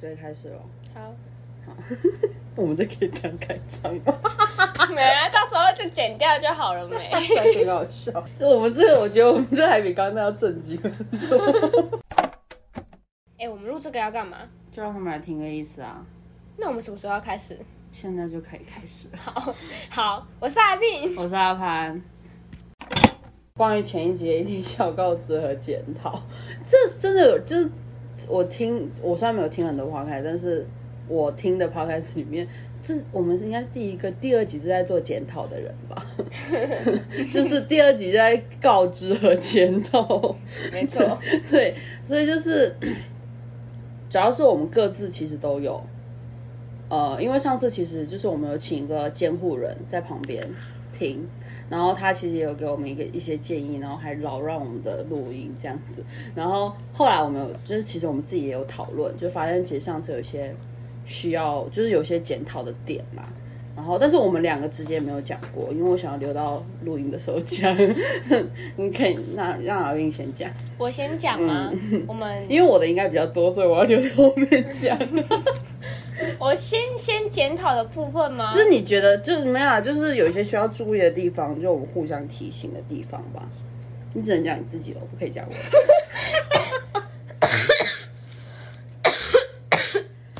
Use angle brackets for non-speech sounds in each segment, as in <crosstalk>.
直接开始了。好，<laughs> 好我们这可以这样开场吗？<laughs> 没啊，到时候就剪掉就好了没？<laughs> 很好笑。就我们这个，我觉得我们这还比刚刚那要震惊很多。哎、我们录这个要干嘛？就让他们来听个意思啊！那我们什么时候要开始？现在就可以开始。好，好，我是阿斌。我是阿潘。关于前一集的一点小告知和检讨，这真的有就是我听，我虽然没有听很多 podcast，但是我听的 podcast 里面，这我们是应该第一个、第二集是在做检讨的人吧？<laughs> 就是第二集就在告知和检讨，没错，<laughs> 对，所以就是主要是我们各自其实都有，呃，因为上次其实就是我们有请一个监护人在旁边听，然后他其实也有给我们一个一些建议，然后还扰乱我们的录音这样子，然后后来我们有就是其实我们自己也有讨论，就发现其实上次有一些需要就是有些检讨的点嘛。然后，但是我们两个之间没有讲过，因为我想要留到录音的时候讲。<laughs> 你可以那让阿英先讲，我先讲吗？我们因为我的应该比较多，所以我要留到后面讲。我先先检讨的部分吗？就是你觉得，就是没有啊，就是有一些需要注意的地方，就我们互相提醒的地方吧。你只能讲你自己的，不可以讲我的。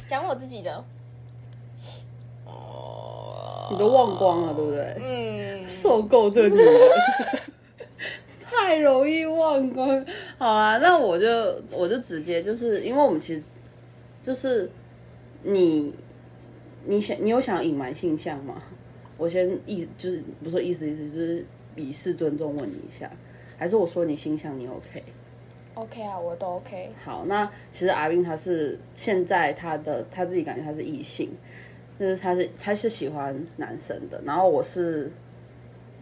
<coughs> 讲我自己的。你都忘光了，对不对？嗯，受够这女人，<laughs> 太容易忘光。好啊，那我就我就直接就是，因为我们其实就是你你想你有想隐瞒性向吗？我先意就是不是说意思意思，就是以示尊重问你一下，还是我说你性向你 OK？OK 啊，我都 OK。好，那其实阿斌他是现在他的他自己感觉他是异性，就是他是他是喜欢男生的，然后我是，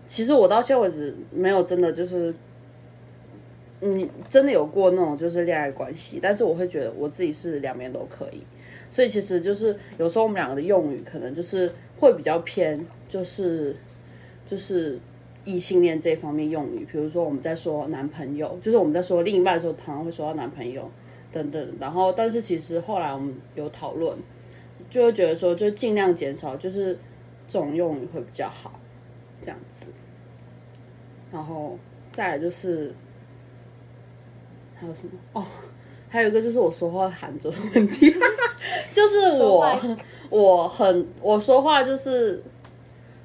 其实我到现在为止没有真的就是，嗯，真的有过那种就是恋爱关系，但是我会觉得我自己是两边都可以，所以其实就是有时候我们两个的用语可能就是会比较偏，就是就是异性恋这方面用语，比如说我们在说男朋友，就是我们在说另一半的时候，常常会说到男朋友等等。然后，但是其实后来我们有讨论，就会觉得说，就尽量减少，就是这种用语会比较好，这样子。然后再来就是还有什么哦？还有一个就是我说话含着的问题，<laughs> 就是我我很我说话就是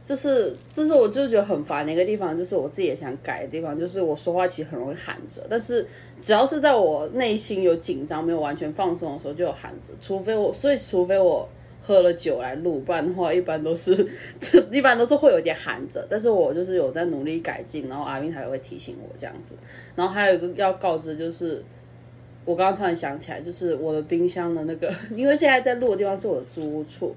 就是这是我就觉得很烦的一个地方，就是我自己也想改的地方，就是我说话其实很容易含着，但是只要是在我内心有紧张、没有完全放松的时候，就有含着，除非我所以除非我。喝了酒来录，不然的话一般都是，<laughs> 一般都是会有点含着。但是我就是有在努力改进，然后阿斌才会提醒我这样子。然后还有一个要告知就是，我刚刚突然想起来，就是我的冰箱的那个，<laughs> 因为现在在录的地方是我的租屋处，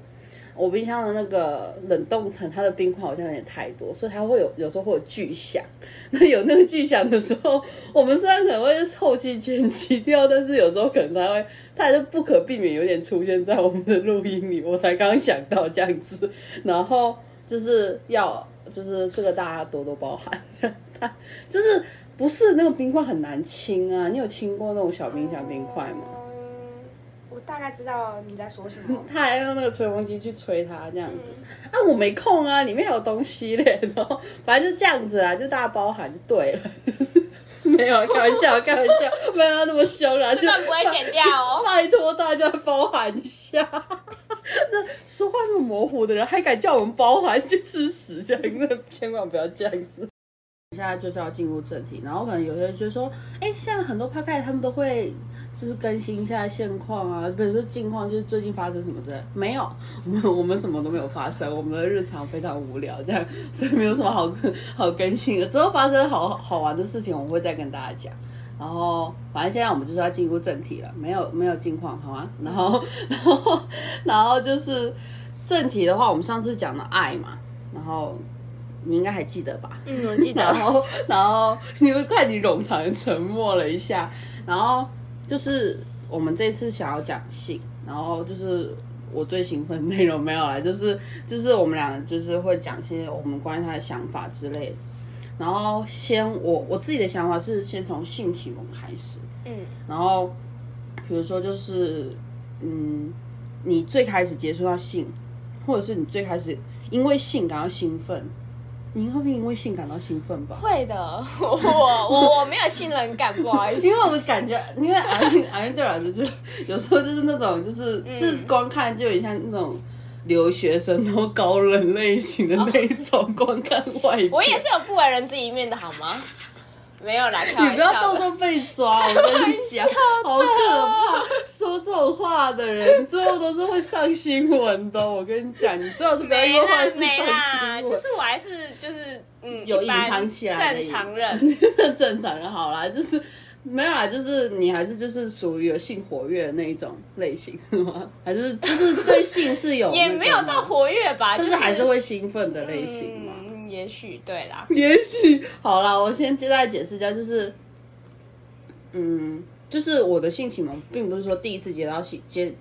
我冰箱的那个冷冻层，它的冰块好像有点太多，所以它会有有时候会有巨响。<laughs> 那有那个巨响的时候，我们虽然可能会后期剪辑掉，但是有时候可能它会，它还是不可避免有点出现在我们的录音里。我才刚想到这样子，然后就是要就是这个大家多多包涵，<laughs> 就是不是那个冰块很难清啊？你有清过那种小冰箱冰块吗？嗯，我大概知道你在说什么。<laughs> 他还用那个吹风机去吹它，这样子、啊，我没空啊，里面还有东西嘞，然后 <laughs> 反正就这样子啊，就大家包含就对了，<laughs> 没有开玩笑，开玩笑，没有要那么凶啦，就这段不会剪掉哦。拜托大家包含一下。那说话那么模糊的人，还敢叫我们包含，去吃屎这样子，千万不要这样子。现在就是要进入正题，然后可能有些人就说，哎、现在很多 p o d 他们都会就是更新一下现况啊，比如说近况，就是最近发生什么之类。没有，我们我们什么都没有发生，我们的日常非常无聊，这样，所以没有什么好好更新的。之后发生好好玩的事情，我会再跟大家讲。然后，反正现在我们就是要进入正题了，没有没有近况，好吗？然后，然后，然后就是正题的话，我们上次讲的爱嘛，然后你应该还记得吧？嗯，我记然得。后，<laughs> 然后你会看你冗长沉默了一下，然后就是我们这次想要讲性，然后就是我最兴奋的内容没有了，就是 <laughs> 就是我们俩就是会讲一些我们关于他的想法之类的。然后先我我自己的想法是先从性启蒙开始，嗯然后比如说就是嗯，你最开始接触到性，或者是你最开始因为性感到兴奋，你会不会因为性感到兴奋吧？会的，<laughs> 我我我没有信任感，不好意思。因为我感觉，因为阿云阿云对我来说，就有时候就是那种，就是、就是光看就有点像那种留学生然后高冷类型的那一种，<laughs> 光看外表。我也是有不为人知一面的好吗？没有啦，开你不要。动动被抓，我跟你讲，好可怕！说这种话的人，最后都是会上新闻的。我跟你讲，你最好是不要因没为坏啦没事上啦，新闻。就是我还是就是嗯，有隐藏起来的正常人。<laughs> 正常人好啦，就是没有啦，就是你还是就是属于有性活跃的那一种类型是吗？还是就是对性是有、也没有到，活跃吧，但就是还是会兴奋的类型嘛？也许对啦。<laughs> 也许好啦，我先接下来解释一下，就是，嗯，就是我的性启蒙，并不是说第一次接到性接，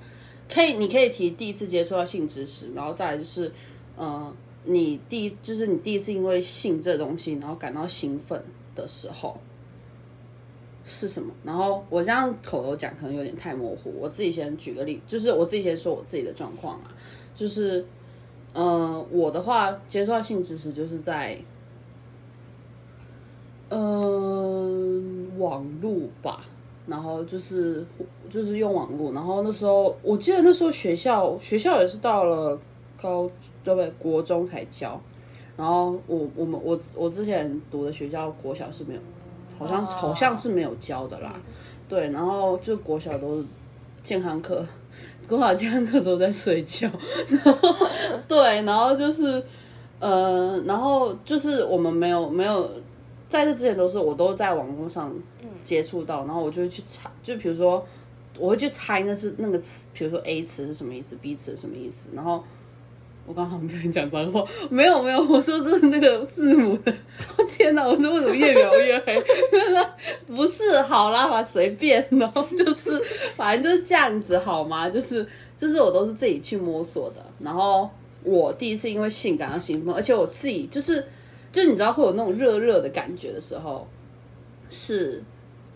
可以你可以提第一次接触到性知识，然后再来就是，呃，你第就是你第一次因为性这东西，然后感到兴奋的时候是什么？然后我这样口头讲可能有点太模糊，我自己先举个例，就是我自己先说我自己的状况啊，就是。呃，我的话接触到性知识就是在，呃，网路吧，然后就是就是用网路，然后那时候我记得那时候学校学校也是到了高对不对国中才教，然后我我们我我之前读的学校国小是没有，好像、好像是没有教的啦，对，然后就国小都是健康课。国小健康课都在睡觉，然后对，然后就是呃，然后就是我们没有没有在这之前都是我都在网络上接触到，然后我就会去查，就比如说我会去猜那是那个词，比如说 A 词是什么意思，B 词是什么意思，然后我刚好跟你讲脏话，没有没有，我说是那个字母的，我 <laughs> 天哪，我这为什么越描越黑？<laughs> 不是，好啦，吧，随便，然后就是反正就是这样子，好吗？就是就是我都是自己去摸索的，然后我第一次因为性感到兴奋，而且我自己就是就你知道会有那种热热的感觉的时候，是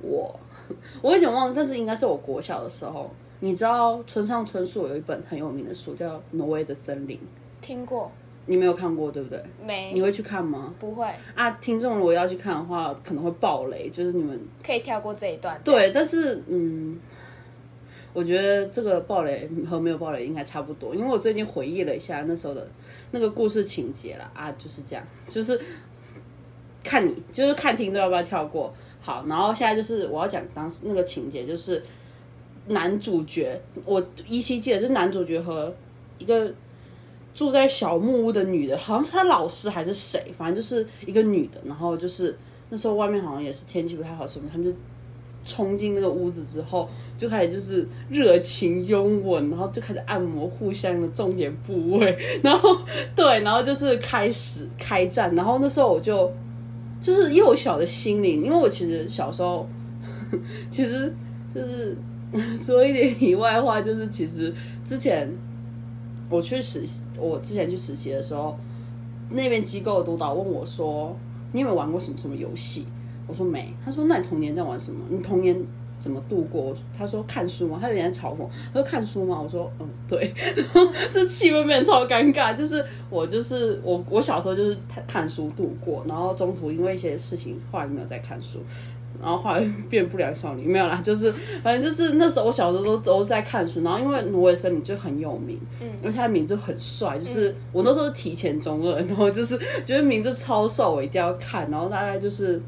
我 <laughs> 我有点忘，但是应该是我国小的时候。你知道村上春树有一本很有名的书叫《挪威的森林》，听过你没有看过对不对？没？你会去看吗？不会？啊，听众如果要去看的话，可能会爆雷，就是你们可以跳过这一段。对，但是嗯，我觉得这个爆雷和没有爆雷应该差不多，因为我最近回忆了一下那时候的那个故事情节了，啊，就是这样，就是看你，就是看听众要不要跳过。好，然后现在就是我要讲当时那个情节，就是男主角，我依稀记得，是男主角和一个住在小木屋的女的，好像是他老师还是谁，反正就是一个女的，然后就是那时候外面好像也是天气不太好什么，他们就冲进那个屋子之后，就开始就是热情拥吻，然后就开始按摩互相的重点部位，然后对，然后就是开始开战，然后那时候我就就是幼小的心灵，因为我其实小时候 <laughs> 其实就是 <laughs> 说一点题外话，就是其实之前我去实习，我之前去实习的时候，那边机构的督导问我说：“你有没有玩过什么什么游戏？”我说没。他说：“那你童年在玩什么？你童年怎么度过？”他说：“看书吗？”他有点嘲讽。他说：“看书吗？”我说：“嗯，对。<laughs> ”这气氛变得超尴尬。就是我就是我我小时候就是看看书度过，然后中途因为一些事情，后来没有再看书。然后后来 <laughs> 变不良少女，没有啦，就是反正就是那时候我小时候都都在看书，然后因为挪威森林就很有名，嗯，而且他的名字很帅，就是我那时候是提前中二，然后就是觉得名字超帅，我一定要看，然后大概就是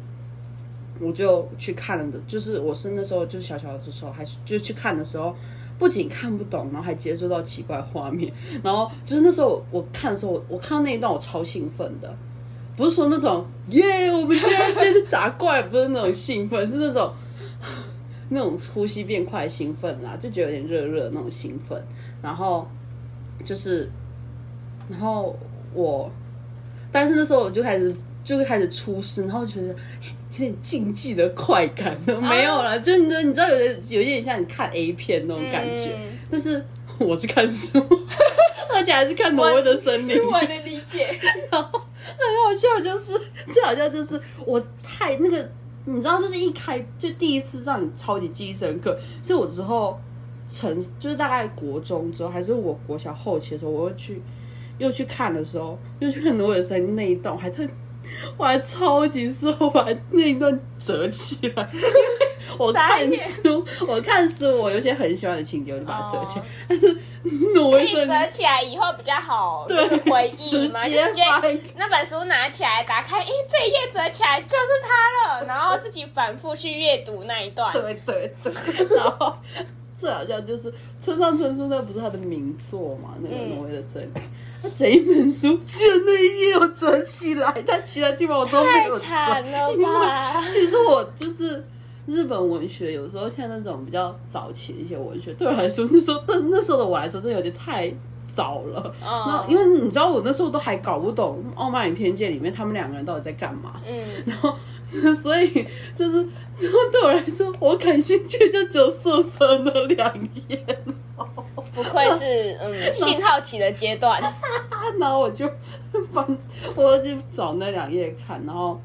我就去看了的，就是我是那时候就小小的时候，还是就去看的时候。不仅看不懂，然后还接触到奇怪画面，然后就是那时候我看的时候，我我看到那一段我超兴奋的，不是说那种耶，我们今天今天去打怪，不是那种兴奋，是那种 <laughs> 那种呼吸变快兴奋啦，就觉得有点热热的那种兴奋。然后就是，然后我，但是那时候我就开始就是开始出声，然后觉得有点竞技的快感都，没有了，就你你知道有点有点像你看 A 片那种感觉，嗯但是我是看书，<laughs> 而且还是看挪威的森林。我能理解。很好像，就是最好笑就是我太那个，你知道，就是一开就第一次让你超级记忆深刻，所以我之后成就是大概国中之后，还是我国小后期的时候，我又去又去看的时候，又去看罗伟森那一段，还特我还超级事后把那一段折起来。<laughs> 我看书，我看书，我有些很喜欢的情节，我就把它折起来哦。但是 <laughs> 挪可以折起来以后比较好，就是回忆嘛，直接就直接那本书拿起来打开，诶，这一页折起来就是它了，然后自己反复去阅读那一段。对对对，<laughs> 然后最好笑就是村上春树那不是他的名作嘛，那个嗯挪威的森林，他整一本书只有那一页有折起来，但其他地方我都没有折。太惨了吧！其实我就是日本文学，有时候像那种比较早期的一些文学，对我来说，那时候那那时候的我来说，真的有点太早了。那嗯因为你知道，我那时候都还搞不懂《傲慢与偏见》里面他们两个人到底在干嘛。嗯，然后所以就是，然后对我来说，我感兴趣就只有色色那两页，不愧是嗯性好奇的阶段。<laughs> 然后我就翻，我就去找那两页看，然后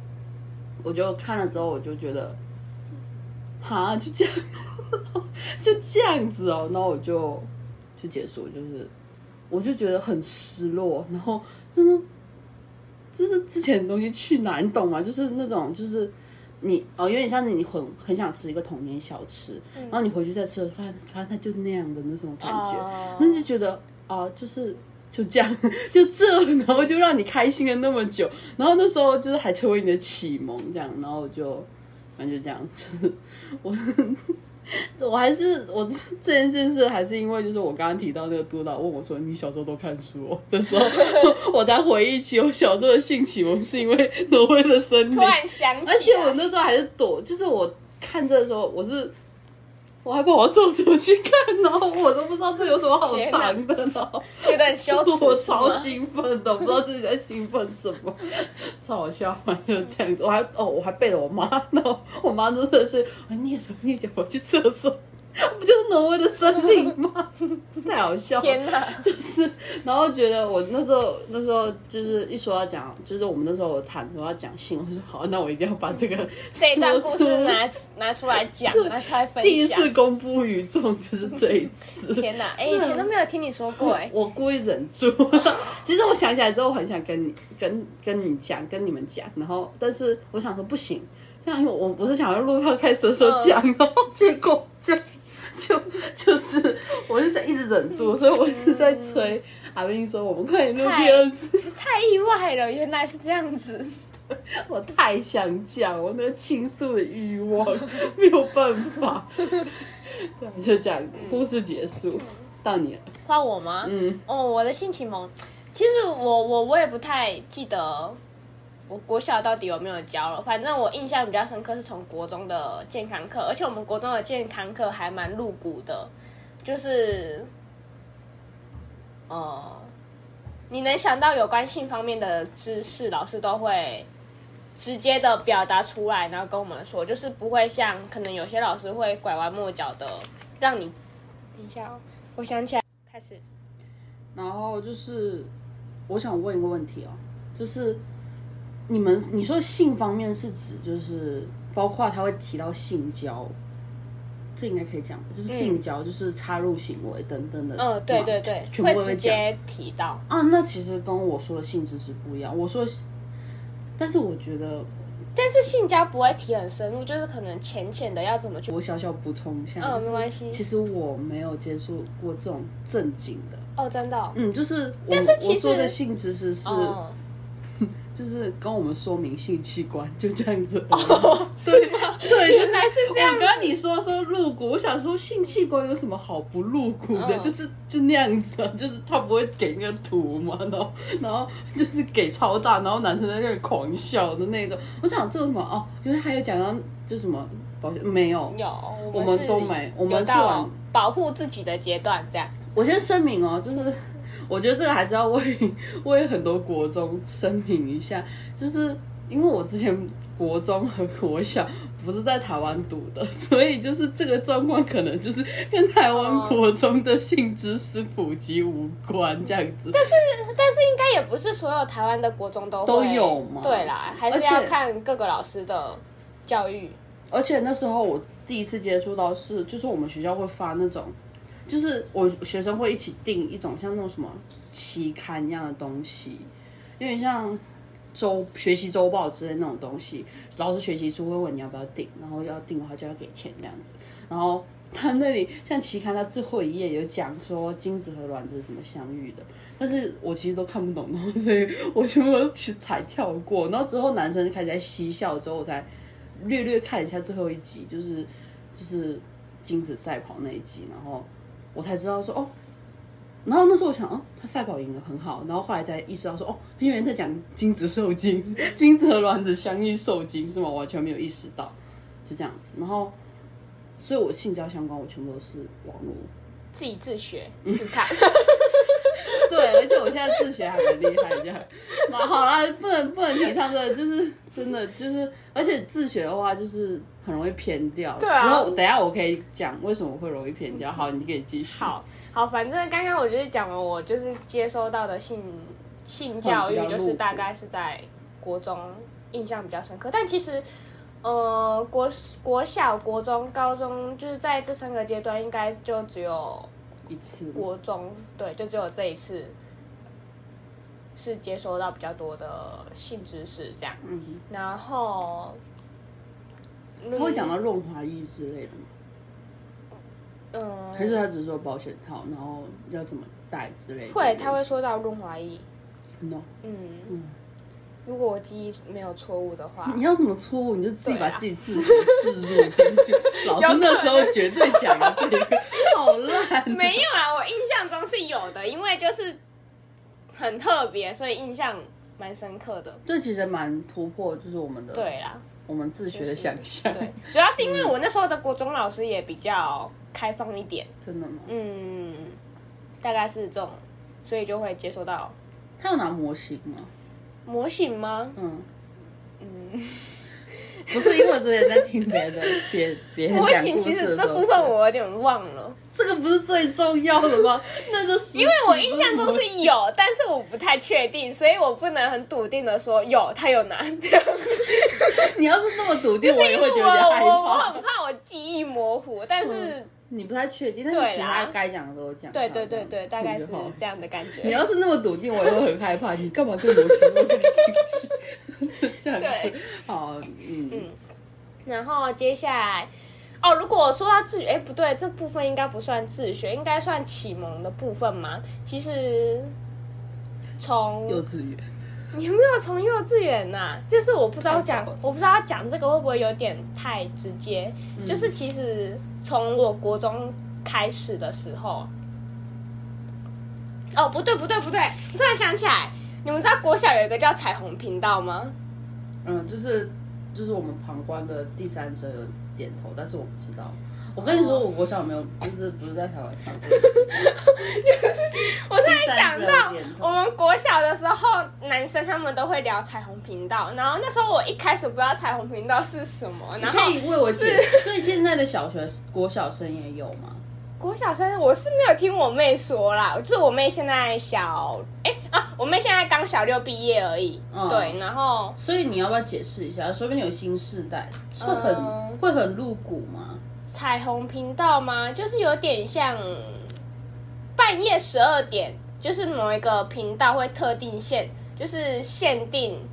我就看了之后，我就觉得，哈，就这样，就这样子哦，然后我就就结束，就是我就觉得很失落，然后就是就是之前的东西去哪，你懂吗？就是那种就是。你哦，有点像是你很很想吃一个童年小吃，然后你回去再吃，发现发现它就那样的那种感觉，哦那就觉得啊、就是就这样，就这，然后就让你开心了那么久，然后那时候就是还成为你的启蒙，这样，然后我就反正就这样，就是我 <laughs> 我还是我这件件事还是因为就是我刚刚提到那个督导问我说你小时候都看书、哦、的时候，<laughs> 我才回忆起我小时候的性启蒙是因为挪威的森林突，然想起，而且我那时候还是躲，就是我看这的时候，我是我还跑到厕所去看，然后我都不知道这有什么好藏的，然后觉得很羞耻，<laughs> 我超兴奋的，不知道自己在兴奋什么，超好笑，反正就这样子。我还哦，我还背着我妈，然 <laughs> 后我妈真的是，我念什么念讲，我去厕所。<laughs> 不就是挪威的森林吗？<laughs> 太好笑了！天哪！就是，然后觉得我那时候那时候就是一说要讲，就是我们那时候有谈说要讲性，我说好，那我一定要把这个这一段故事拿拿出来讲，拿出来分享第一。次公布于众，就是这一次。天哪！哎、以前都没有听你说过哎、我故意忍住。<laughs> 其实我想起来之后，我很想跟你、跟跟你讲、跟你们讲，然后但是我想说不行，这样因为我不是想要录 podcast 的时候讲，然后结果就 <laughs> 就就是我就想一直忍住，所以我一直在催阿斌说我们可以录第二次。太意外了，原来是这样子。<laughs> 我太想讲，我那个倾诉的欲望没有办法。<laughs> 对，就这样，故事结束，到你了。换我吗？嗯，哦，我的性启蒙，其实我我我也不太记得我国小到底有没有教了。反正我印象比较深刻是从国中的健康课，而且我们国中的健康课还蛮露骨的，就是呃，你能想到有关性方面的知识，老师都会。直接的表达出来，然后跟我们说，就是不会像可能有些老师会拐弯抹角的让你。等一下哦，我想起来，开始。然后就是我想问一个问题哦，就是你们你说性方面是指就是包括他会提到性交，这应该可以讲吧，就是性交，就是插入行为等等的。嗯，对对对，会直全部都会讲接提到。啊。那其实跟我说的性质是不一样。我说，但是我觉得但是性交不会提很深入，就是可能浅浅的要怎么去。我小小补充一下，嗯就是没关系其实我没有接触过这种正经的，哦，真的哦、嗯，就是我但是其实我说的性知识是。哦，就是跟我们说明性器官，就这样子。哦 <laughs> 是吗？对，原来是这样我刚刚你说说露骨，我想说性器官有什么好不露骨的？嗯就是就那样子啊，就是他不会给那个图嘛，然后 <laughs> 然后 <laughs> 就是给超大，然后男生在那里狂笑的那种。我想这有什么哦？因为还有讲到就什么保险没有。有，我们都没我们是保护自己的阶段，这样。我先声明哦，就是我觉得这个还是要为 <laughs> 为很多国中声明一下，就是因为我之前国中和国小不是在台湾读的，<laughs> 所以就是这个状况可能就是跟台湾哦国中的性知识普及无关这样子。但是但是应该也不是所有台湾的国中都都有嘛对啦，还是要看各个老师的教育。而且那时候我第一次接触到是，就是我们学校会发那种就是我学生会一起订一种像那种什么期刊一样的东西，有点像周学习周报之类那种东西。老师学习书会问你要不要订，然后要订的话就要给钱这样子。然后他那里像期刊，他最后一页有讲说精子和卵子怎么相遇的，但是我其实都看不懂，然后所以我全部都去才跳过。然后之后男生开始在嬉笑之后，我才略略看一下最后一集，就是就是精子赛跑那一集，然后我才知道说哦。然后那时候我想，哦，他赛跑赢了，很好。然后后来才意识到说，哦，因为在讲精子受精，<laughs> 精子和卵子相遇受精是吗？完全没有意识到，就这样子。然后，所以我性交相关，我全部都是网络。自己自学自看，<laughs> 对，而且我现在自学还蛮厉害，这样。那好啦，不能不能提倡这个，就是真的就是，而且自学的话就是很容易偏掉。对啊之后等一下我可以讲为什么会容易偏掉。好，你可以继续。好好，反正刚刚我就是讲了，我就是接收到的性性教育，就是大概是在国中印象比较深刻，但其实。呃，国国小、国中、高中，就是在这三个阶段，应该就只有一次。国中，对，就只有这一次是接收到比较多的性知识这样。嗯，然后，他会讲到润滑液之类的吗？嗯，还是他只是说保险套，然后要怎么戴之类的？会，他会说到润滑液。no。嗯嗯如果我记忆没有错误的话，你要怎么错误，你就自己把自己自己置入进去。老师那时候绝对讲了这个好烂。没有啊，我印象中是有的，因为就是很特别，所以印象蛮深刻的。这其实蛮突破，就是我们的对啦，我们自学的想象。对，主要是因为我那时候的国中老师也比较开放一点，真的吗？嗯，大概是这种，所以就会接收到他有拿模型吗？模型吗？嗯，嗯，不是，因为我之前在听别的别别人模讲其实这部分我有点忘了，这个不是最重要的吗？那个因因为我印象中是有，但是我不太确定，所以我不能很笃定的说有，他有拿。<laughs> 你要是那么笃定，我也会觉得有我我我很。怕我记忆模糊，但是、你不太确定，但是其他该讲的都有讲。对对对对，大概是这样的感觉。<laughs> 你要是那么笃定，我也会很害怕。你干嘛对模型那么感兴趣？就 <laughs> 这样子对。好，嗯嗯，然后接下来，哦，如果说到自学，哎，不对，这部分应该不算自学，应该算启蒙的部分嘛。其实从幼稚园。<laughs> 你有没有从幼稚园呐、就是我不知道讲我不知道讲这个会不会有点太直接。嗯就是其实从我国中开始的时候，哦，不对不对不对，我突然想起来，你们知道国小有一个叫彩虹频道吗？嗯，就是就是我们旁观的第三者有点头，但是我不知道。我跟你说，我国小有没有就是不是在台湾上，所以不知道我突然想到我们国小的时候，男生他们都会聊彩虹频道，然后那时候我一开始不知道彩虹频道是什么，然后可以为我解。所以现在的小学国小生也有吗？<laughs> 国小生我是没有听我妹说啦，就是我妹现在小哎、啊，我妹现在刚小六毕业而已，嗯对，然后所以你要不要解释一下？说不定有新世代，会很、嗯会很露骨吗？彩虹频道吗？就是有点像半夜十二点，就是某一个频道会特定限，就是限定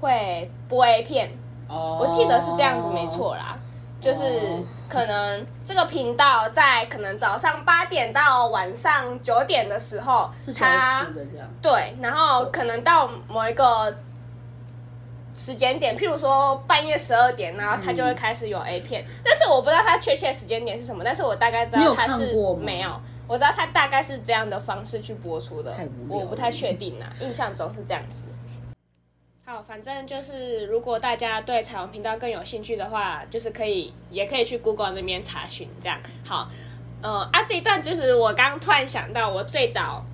会播 A 片，哦，我记得是这样子，没。错啦。就是哦可能这个频道在可能早上八点到晚上九点的时候，是消的这样。对，然后可能到某一个时间点，譬如说半夜十二点，然后它就会开始有 A 片，但是我不知道它确切时间点是什么，但是我大概知道它是看过吗？没有，我知道它大概是这样的方式去播出的。我不太确定啦，印象中是这样子。好，反正就是如果大家对彩虹频道更有兴趣的话，就是可以也可以去 Google 那边查询这样。好，呃啊这一段就是我刚刚突然想到，我最早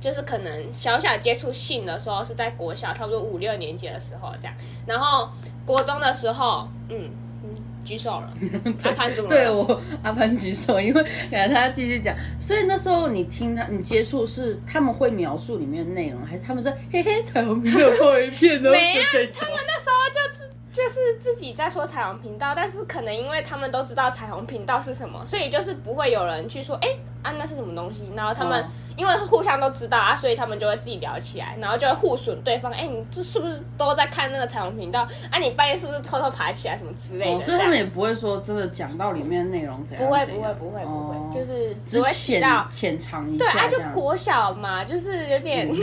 就是可能小小接触性的时候是在国小，差不多五六年级的时候这样。然后国中的时候，嗯嗯，举手了，<laughs> 阿潘怎么了对我阿潘举手，因为感觉他继续讲，所以那时候你听他，你接触是他们会描述里面的内容，还是他们说嘿嘿彩虹频道有破一片 <laughs> 的？没有他们那时候就知就是自己在说彩虹频道，但是可能因为他们都知道彩虹频道是什么，所以就是不会有人去说，哎、啊那是什么东西？然后他们、哦因为互相都知道啊，所以他们就会自己聊起来，然后就会互损对方，哎、你这是不是都在看那个彩虹频道？啊，你半夜是不是偷偷爬起来什么之类的？哦，所以他们也不会说真的讲到里面内容怎样，不会不会不会不会，哦就是只只会提浅到。浅尝一对啊，下这样。就国小嘛，就是有点。<laughs>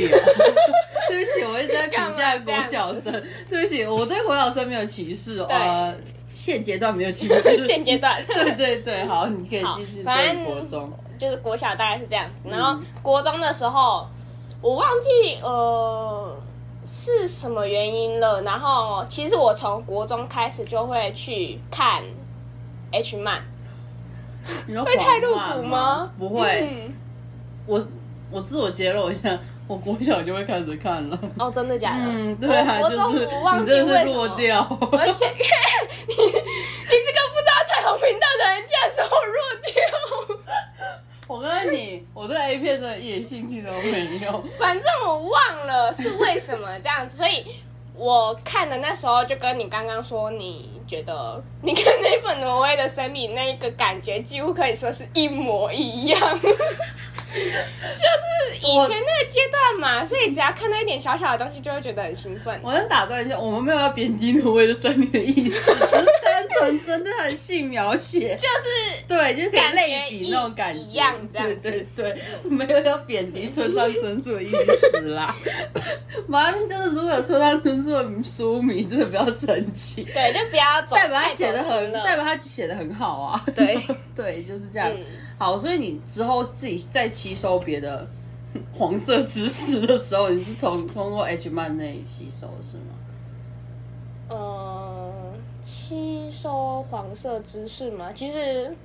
对不起，我一直在评价国小生。对不起，我对国小生没有歧视。对呃，现阶段没有歧视。<laughs> 现阶段。<laughs> 对对对，好，你可以好继续说国中。就是国小大概是这样嗯子，然后国中的时候，我忘记呃是什么原因了。然后其实我从国中开始就会去看 H 漫，你说会太入谎话骨吗？不会，嗯我我自我揭露一下，我国小就会开始看了。哦，真的假的？嗯，对啊，就是中我忘你记真的是为什么。落掉。而且 <laughs> 你你这个不知道彩虹频道的人竟然说我弱掉。我跟你，<laughs> 我对 A 片的一点兴趣都没有。反正我忘了是为什么这样子，所以我看的那时候就跟你刚刚说，你觉得你跟那本挪威的森林那一个感觉，几乎可以说是一模一样。<laughs> 就是以前那个阶段嘛，所以只要看到一点小小的东西，就会觉得很兴奋。我能打断一下，我们没有要贬低挪威的森林的意思，<laughs> 只是单纯针对它的性描写，就是对，就可以感觉类比那种感觉，一一样这样子对对对，没有要贬低村上春树的意思啦。马上就是如果有村上春树的书迷，真的不要生气，对，就不要走代表他太写的很，代表他写的很好啊。对 <laughs> 对，就是这样。嗯好，所以你之后自己在吸收别的 <laughs> 黄色知识的时候，你是从通过 H 漫那里吸收的是吗？呃，吸收黄色知识吗？其实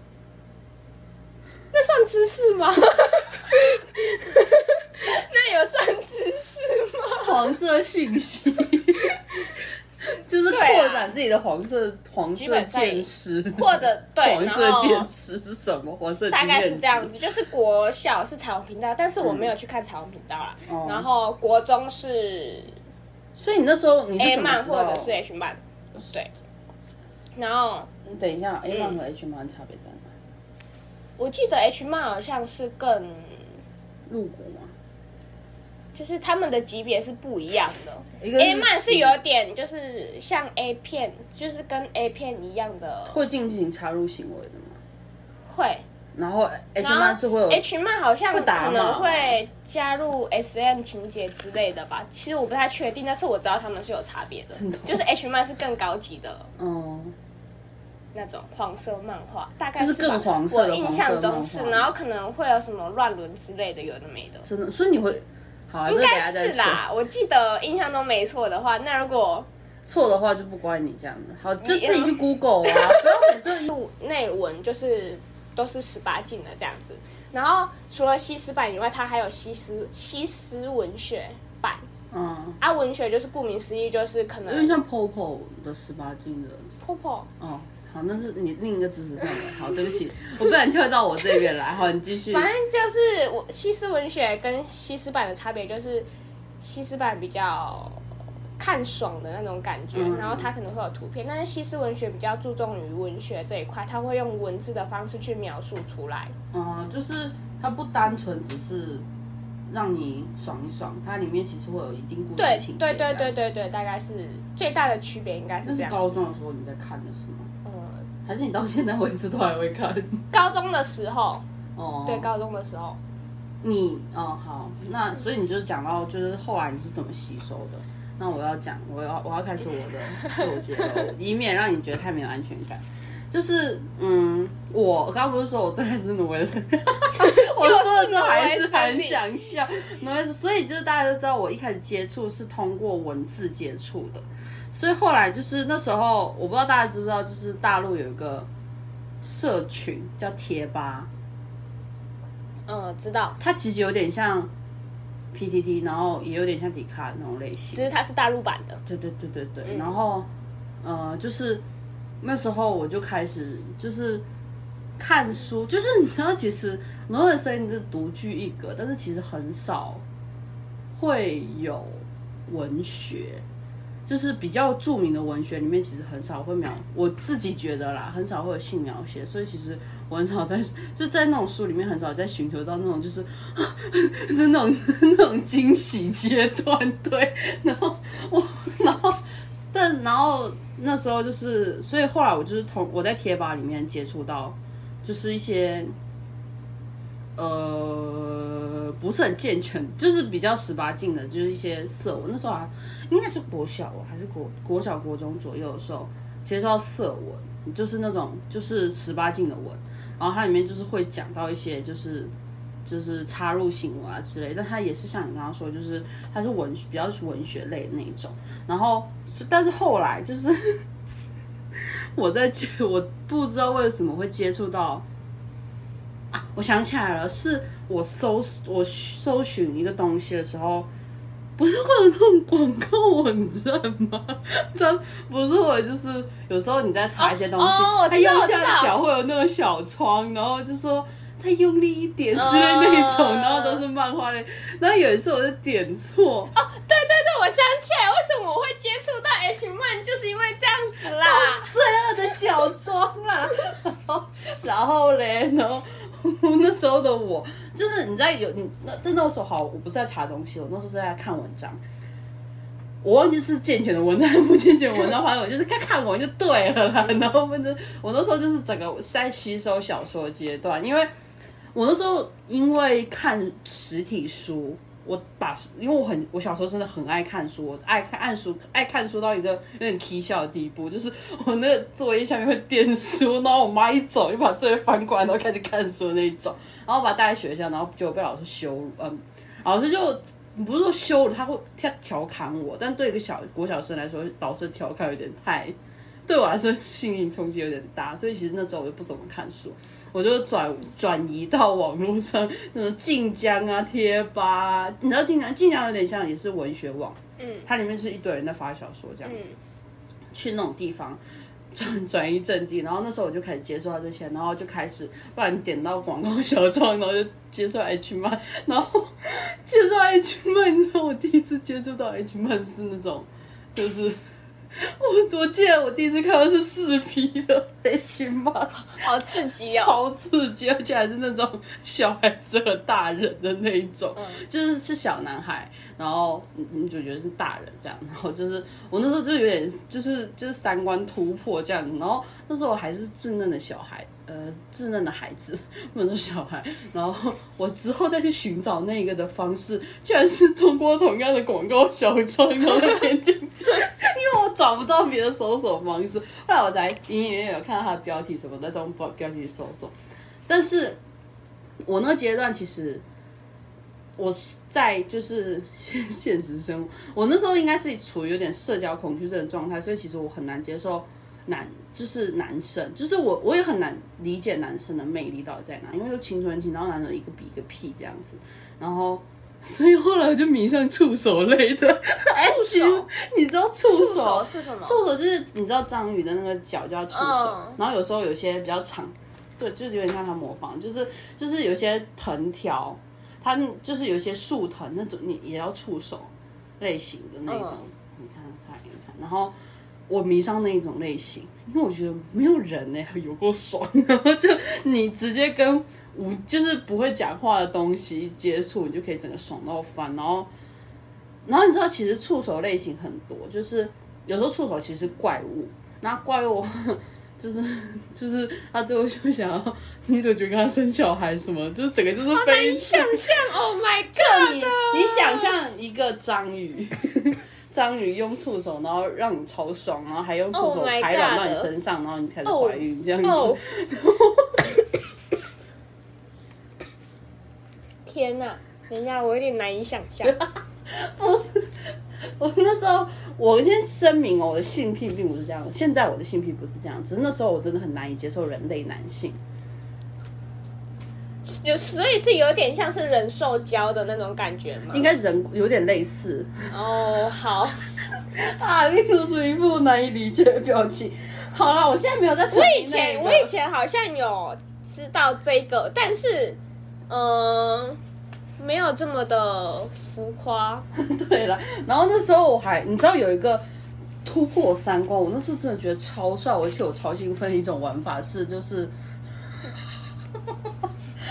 那算知识吗？<laughs> 那有算知识吗？黄色讯息，就 <laughs> 是自己的黄色黄色见识，或者 <laughs> 对黄色见识是什么？黄色大概是。这样子，就是国小是彩虹频道，但是我没有去看彩虹频道啦。哦然后国中是所以你那时候你是 A 漫或者是 H 漫，对。然后你等一下，A 嗯漫和 H 漫差别在哪？我记得 H 漫好像是更，入股吗？就是他们的级别是不一样的。A 漫是有点就是像 A 片，就是跟 A 片一样的会进行插入行为的吗？会。然后 H 漫是会有 H 漫好像可能会加入 SM 情节之类的吧，其实我不太确定，但是我知道他们是有差别的的，就是 H 漫是更高级的嗯，那种黄色漫画，大概就是更黄色的我印象中是然后可能会有什么乱伦之类的，有的没的。真的，所以你会应该。是啦，我记得印象中没错的话，那如果错的话就不怪你这样的，好，就自己去 Google 啊，<laughs> 不要每次入内文就是都是十八禁的这样子。然后除了西施版以外，它还有西施西施文学版。嗯，啊，文学就是顾名思义，就是可能有点像 Popo 的十八禁的婆婆哦。好，那是你另一个知识范围。好，对不起，我不然跳到我这边来。好，你继续。反正就是我西施文学跟西施版的差别，就是西施版比较看爽的那种感觉，嗯然后它可能会有图片，但是西施文学比较注重于文学这一块，它会用文字的方式去描述出来。嗯，就是它不单纯只是让你爽一爽，它里面其实会有一定故对事情节。对对对对。对对，大概是最大的区别应该是是这样子。高中的时候你在看的是吗？嗯，还是你到现在为止都还会看？高中的时候，哦，对，高中的时候，你哦好，那所以你就讲到就是后来你是怎么吸收的？那我要讲，我要我要开始我的自我揭露，以免让你觉得太没有安全感。就是嗯，我刚刚不是说我最开始是挪威的森林，<laughs> 我说了之后还是很想笑。挪威，所以就是大家都知道，我一开始接触是通过文字接触的，所以后来就是那时候，我不知道大家知不知道，就是大陆有一个社群叫贴吧，嗯，知道，它其实有点像 PTT，然后也有点像迪卡那种类型。只是它是大陆版的。对对对对对，嗯然后呃，就是那时候我就开始就是看书，就是你知道，其实《挪威的森林》是独具一格，但是其实很少会有文学。就是比较著名的文学里面，其实很少会描，我自己觉得啦，很少会有性描写，所以其实我很少在就在那种书里面很少在寻求到那种就是 <laughs> 那种那种惊喜阶段，对，然后我然后但然后那时候就是，所以后来我就是从我在贴吧里面接触到，就是一些呃不是很健全，就是比较十八禁的，就是一些色文。那时候还应该是国小，还是国国小国中左右的时候接触到色文，就是那种就是十八禁的文，然后它里面就是会讲到一些就是。就是插入新闻啊之类，但它也是像你刚刚说，就是它是文比较是文学类的那一种。然后，但是后来就是 <laughs> 我在接，我不知道为什么会接触到啊，我想起来了，是我搜我搜寻一个东西的时候，不是会有那种广告网站吗？<laughs> 它不是我就是有时候你在查一些东西，哦哦它右下角会有那个小窗，然后就说。再用力一点之类那一种，嗯然后都是漫画类。然后有一次我就点错，哦，对对对，我想起来，为什么我会接触到 H 漫，就是因为这样子啦。罪恶的小庄啦。然后，然后嘞，然后那时候的我，就是你在有你那但那时候好，我不是在查东西，我那时候是在看文章。我忘记是健全的文章还是不健全的文章，反正我就是看看完就对了啦。然后反正我那时候就是整个在吸收小说的阶段，因为我那时候因为看实体书，我把因为我很我小时候真的很爱看书，我爱看爱书爱看书到一个有点啼笑的地步，就是我那个作业下面会垫书，然后我妈一走就把作业翻过来，然后开始看书那一种，然后把它带在学校，然后就被老师羞辱，嗯，老师就。不是说羞辱他会他调侃我，但对一个小国小生来说，老师调侃有点太，对我来说心灵冲击有点大，所以其实那时候我就不怎么看书，我就转转移到网络上，什么晋江啊、贴吧啊，你知道晋江晋江有点像也是文学网，嗯。它里面是一堆人在发小说这样子，嗯，去那种地方转转移阵地，然后那时候我就开始接触到这些，然后就开始，不然点到广告小窗，然后就接触到 H 漫，<laughs> 然后接触到 H 漫，你知道我第一次接触到 H 漫是那种，就是 <laughs> 我我记得我第一次看到是四 P 的 H 漫，好刺激哦。<laughs> 超刺激，而且还是那种小孩子和大人的那一种，嗯就是是小男孩，然后女主角是大人这样，然后就是我那时候就有点就是就是三观突破这样子，然后那时候我还是稚嫩的小孩，呃，稚嫩的孩子，<laughs> 不能说小孩，然后我之后再去寻找那个的方式，居然是通过同样的广告小窗，然后再点进去，因为我找不到别的搜索方式，后来我才隐隐约约有看到它的标题什么的，这种标标题搜索，但是我那个阶段其实。我在就是现现实生活，我那时候应该是处于有点社交恐惧症的状态，所以其实我很难接受男，就是男生，就是我我也很难理解男生的魅力到底在哪，因为有青春期，然后男生一个比一个屁这样子，然后所以后来我就迷上触手类的，触 <laughs> 手，你知道触触手手是什么？触手就是你知道章鱼的那个脚叫触手，嗯然后有时候有些比较长，对，就是有点像他模仿，就是就是有些藤条，它就是有些树藤那种，你也要触手类型的那种，嗯你看看你看，然后我迷上那一种类型，因为我觉得没有人呢、<laughs> 有够爽，然 <laughs> 后就你直接跟无就是不会讲话的东西接触，你就可以整个爽到翻，然后。然后你知道，其实触手类型很多，就是有时候触手其实怪物，那怪物 <laughs> 就是就是他最后就想要女主角跟他生小孩什么，就是整个就是难悲以想。象，Oh my god！你你想象一个章鱼，章鱼用触手，然后让你超爽，然后还用触手 Oh my 排卵到你 God 身上，然后你开始哦怀孕这样子。哦，<laughs> 天哪！等一下，我有点难以想象。<laughs> 不是，我那时候我先声明哦，我的性癖并不是这样，现在我的性癖不是这样，只是那时候我真的很难以接受人类男性。有，所以是有点像是人兽交的那种感觉吗？应该人有点类似哦，好，<laughs> 啊，秘鲁属于一副难以理解的表情。好了，我现在没有在。我以前我以前好像有知道这个，但是嗯、没有这么的浮夸。<laughs> 对了，然后那时候我还你知道有一个突破三观。我那时候真的觉得超帅，而且我超兴奋的一种玩法是，就是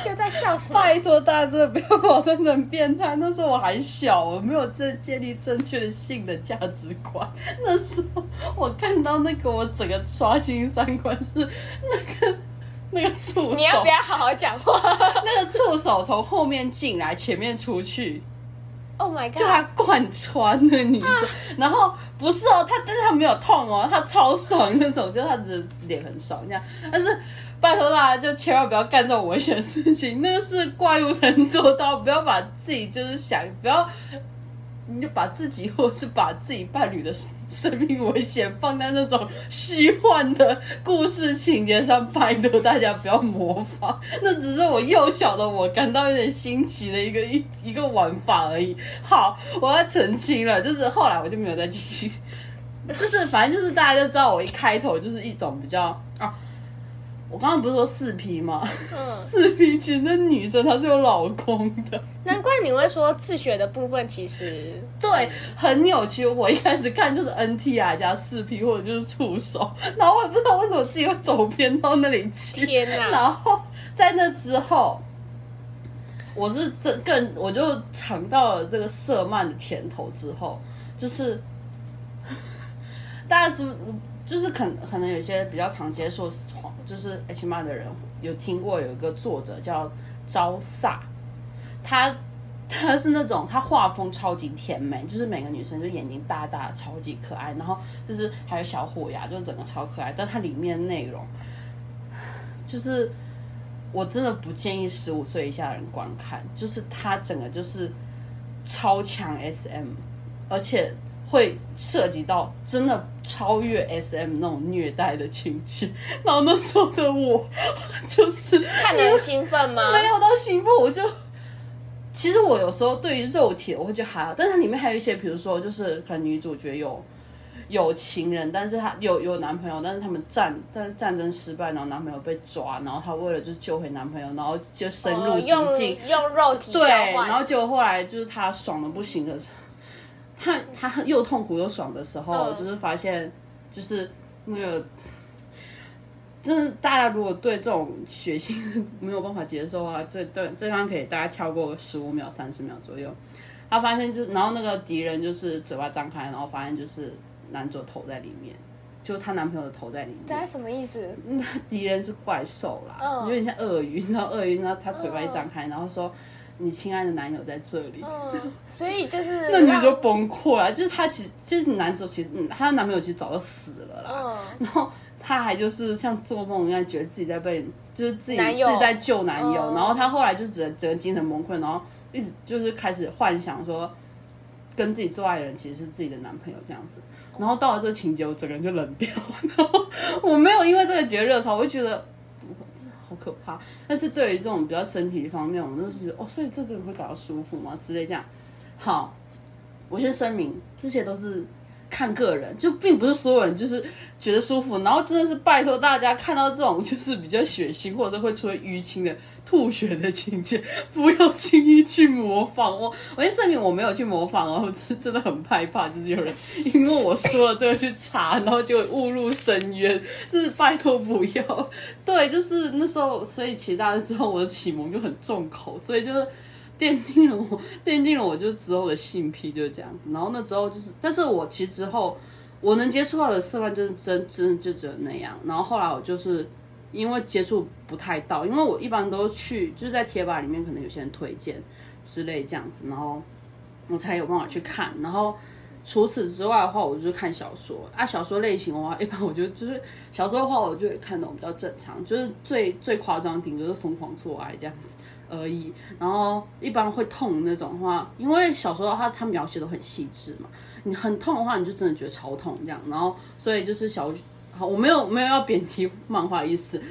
<laughs> 就在笑什么？拜托大家真的不要把我当成变态。那时候我还小，我没有正建立正确的性的价值观。<laughs> 那时候我看到那个，我整个刷新三观是那个那个触手，你要不要好好讲话那个触手从后面进来，前面出去。？Oh my 就他！贯穿的女生，然后不是哦，他但是他没有痛哦，他超爽那种，就他只是脸很爽这样，但是拜托大家就千万不要干这种危险的事情，那个是怪物能做到，不要把自己就是想不要。你就把自己或是把自己伴侣的生命危险放在那种虚幻的故事情节上，拜托大家不要模仿，那只是我幼小的我感到有点新奇的一个一 <laughs> 一个玩法而已。好，我要澄清了，就是后来我就没有再继续，就是反正就是大家就知道我一开头就是一种比较啊，我刚刚不是说四 P 吗？嗯，<laughs> 四 P 其实那女生她是有老公的。难怪你会说自学的部分其实对，很扭曲。我一开始看就是 NTR 加四 P 或者就是触手，然后我也不知道为什么自己会走偏到那里去。天哪然后在那之后，我是这更我就尝到了这个色漫的甜头之后，就是 <laughs> 大家知就是可可能有些比较常接触就是 H M 的人有听过有一个作者叫朝萨，他他是那种他画风超级甜美，就是每个女生就眼睛大大，超级可爱，然后就是还有小虎牙，就是整个超可爱。但它里面内容就是我真的不建议十五岁以下的人观看，就是他整个就是超强 SM，而且会涉及到真的超越 SM 那种虐待的情节。然后那时候的我就是看得很兴奋吗？没有到兴奋，我就其实我有时候对于肉体我会觉得还好，但是它里面还有一些，比如说就是可能女主角有有情人，但是她有有男朋友，但是他们战但是战争失败，然后男朋友被抓，然后她为了就是救回男朋友，然后就深入敌哦用境，用肉体对，然后结果后来就是她爽的不行的时候，她她又痛苦又爽的时候，嗯就是发现就是那个。真的，大家如果对这种血腥没有办法接受啊，这段这方可以大家跳过十五秒、三十秒左右。他发现就，然后那个敌人就是嘴巴张开，然后发现就是男主的头在里面，就她男朋友的头在里面。大概什么意思？那敌人是怪兽啦，嗯有点像鳄鱼，然后鳄鱼，然后他嘴巴一张开，然后说：“你亲爱的男友在这里。嗯，所以就是 <laughs> 那女主就崩溃啊，就是她其实就是男主其实，嗯，她的男朋友其实早就死了啦，嗯，然后她还就是像做梦一样，觉得自己在被，就是自己自己在救男友，嗯。然后她后来就只能只能精神崩溃，然后一直就是开始幻想说，跟自己做爱的人其实是自己的男朋友这样子，然后到了这个情节，我整个人就冷掉，<laughs> 然后我没有因为这个觉得热潮，我就觉得。好可怕！但是对于这种比较身体方面，我们都是觉得哦，所以这真的会感到舒服吗？之类这样。好，我先声明，这些都是看个人，就并不是所有人就是觉得舒服。然后真的是拜托大家看到这种就是比较血腥或者是会出现淤青的吐血的情节，不要轻易去模仿我。我先声明我没有去模仿哦，我是真的很害怕，就是有人因为我说了这个去查，然后就误入深渊，就是拜托不要。对，就是那时候，所以其实大家知道我的启蒙就很重口，所以就是。奠定了我，<laughs> 奠定了我就之后的性癖就是这样子。然后那之后就是，但是我其实之后我能接触到的色漫就是真真的就只有那样。然后后来我就是因为接触不太到，因为我一般都去就是在贴吧里面可能有些人推荐之类这样子，然后我才有办法去看。然后除此之外的话，我就是看小说啊，小说类型的话，一般我就就是小说的话，我就会看那种比较正常，就是最最夸张顶就是疯狂做爱这样子。而已，然后一般会痛那种的话，因为小说的话，它描写都很细致嘛。你很痛的话，你就真的觉得超痛这样。然后，所以就是小，好，我没有没有要贬低漫画意思，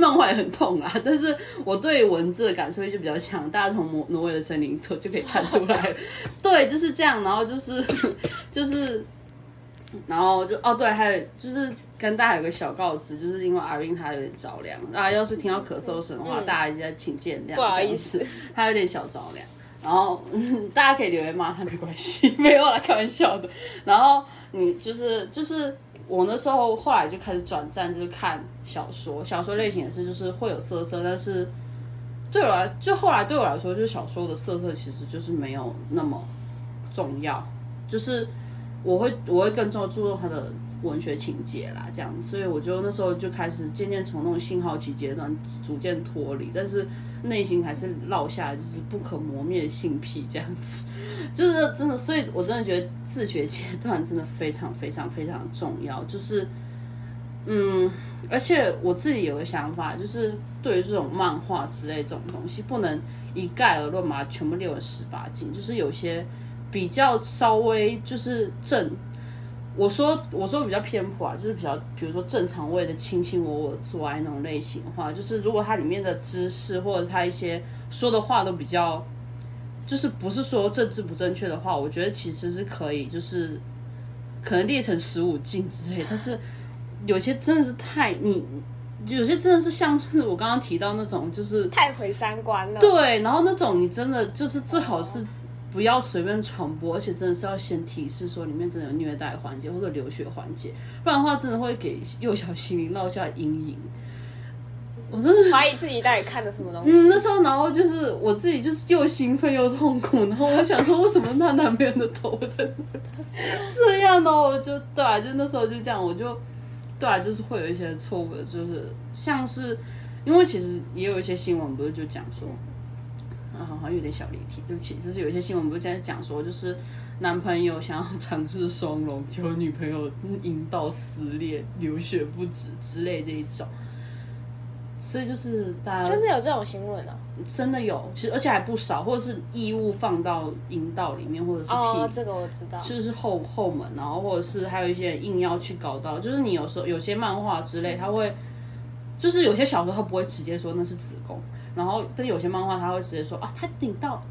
漫画也很痛啦。但是我对文字的感受力就比较强，大家从挪挪威的森林就就可以看出来。<laughs> 对，就是这样。然后就是就是，然后就哦对，还有就是。跟大家有个小告知，就是因为阿斌他有点着凉，大家要是听到咳嗽声的话，嗯大家再请见谅。不好意思他有点小着凉。然后 <laughs> 大家可以留言骂他没关系，没有啦，开玩笑的。然后你就是就是我那时候后来就开始转战，就是看小说，小说类型也是就是会有色色，但是对我来就后来对我来说，就是小说的色色其实就是没有那么重要，就是我会我会更重注重它的文学情节啦，这样，所以我就那时候就开始渐渐从那种性好奇阶段逐渐脱离，但是内心还是落下就是不可磨灭的性癖这样子，<laughs> 就是真的，所以我真的觉得自学阶段真的非常非常非常重要，就是嗯，而且我自己有个想法，就是对于这种漫画之类这种东西，不能一概而论嘛全部列为十八禁，就是有些比较稍微就是正。我说我说比较偏颇啊，就是比较比如说正常位的卿卿我我做爱那种类型的话，就是如果它里面的知识或者它一些说的话都比较，就是不是说政治不正确的话，我觉得其实是可以，就是可能列成十五禁之类。但是有些真的是太你，有些真的是像是我刚刚提到那种，就是太毁三观了。对，然后那种你真的就是最好是。不要随便传播，而且真的是要先提示说里面真的有虐待环节或者流血环节，不然的话真的会给幼小心灵落下阴影。我真的怀疑自己到底看的什么东西。嗯，那时候然后就是我自己就是又兴奋又痛苦，然后我想说为什么她男朋友的头在这样呢？我就对啊，就那时候就这样，我就对啊，就是会有一些错误的，就是像是因为其实也有一些新闻不是就讲说。啊，好像有点小离题，对不起。就是有一些新闻不是在讲说，就是男朋友想要尝试双龙，结果女朋友阴道撕裂、流血不止之类这一种。所以就是大家真的有这种新闻啊？真的有，其实而且还不少，或者是异物放到阴道里面，或者是哦，这个我知道，就是后后门，然后或者是还有一些硬要去搞到，就是你有时候有些漫画之类，他会，就是有些小说他不会直接说那是子宫。然后，但有些漫画他会直接说啊，他顶到，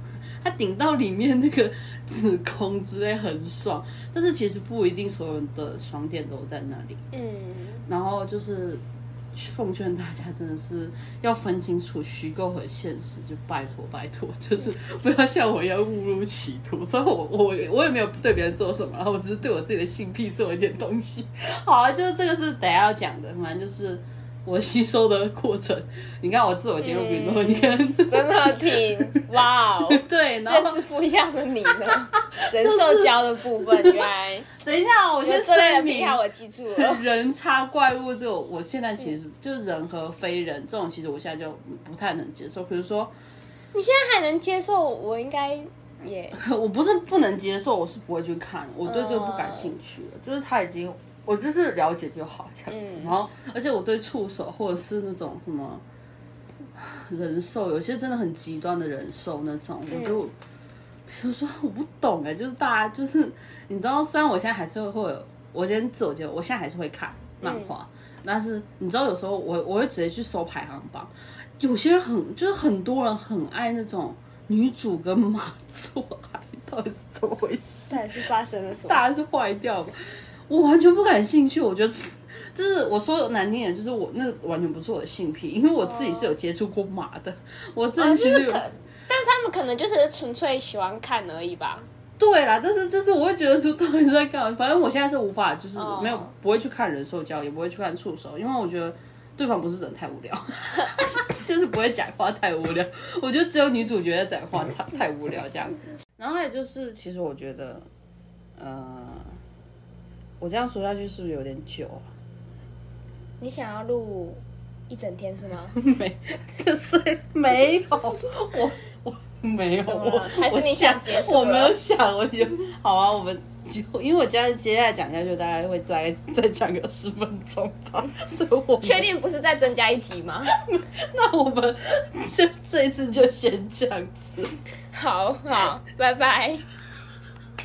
他顶到里面那个 <laughs> 子宫之类很爽，但是其实不一定所有的爽点都在那里。嗯，然后就是奉劝大家，真的是要分清楚虚构和现实，就拜托拜托，就是不要像我一样误入歧途。所以我我我也没有对别人做什么，然后我只是对我自己的性癖做一点东西。<laughs> 好啊，就是这个是等下要讲的，反正就是。我吸收的过程，你看我自我揭露比多，你看 <laughs> 真的挺哇哦，<laughs> 对，然后是不一样的你呢，<laughs> 人兽交的部分，原来等一下，我先声明，我记住了，人差怪物这种，我现在其实就是人和非人这种，其实我现在就不太能接受。比如说，你现在还能接受，我应该也，我不是不能接受，我是不会去看，我对这个不感兴趣了，就是他已经。我就是了解就好这样子，然后而且我对触手或者是那种什么人兽，有些真的很极端的人兽那种，我就比如说我不懂哎，就是大家就是你知道，虽然我现在还是会有，我今天自我觉得我现在还是会看漫画，但是你知道有时候我我会直接去搜排行榜，有些人很就是很多人很爱那种女主跟马做爱，到底是怎么回事？到底是发生了什么？大家是坏掉吧？我完全不感兴趣，我觉得 <laughs> 就是我说难听点，就是我那完全不是我的性癖，因为我自己是有接触过马的，<laughs> 我真是可，但是他们可能就是纯粹喜欢看而已吧。对啦，但是就是我会觉得说到底是在干嘛？反正我现在是无法，就是没有不会去看人兽交，也不会去看触手，因为我觉得对方不是人太无聊，<laughs> 就是不会讲话太无聊。我觉得只有女主角在讲话太太无聊这样子。然后还有就是，其实我觉得，呃。我这样说下去是不是有点久啊？你想要录一整天是吗？<laughs> 没，可是没有，我我没有，我还是你想结束？我没有想，我就好啊。我们就因为我接接下来讲下去，大概会再再讲个十分钟吧。所以我确定不是再增加一集吗？<laughs> 那我们就这一次就先这样子。好好，拜拜。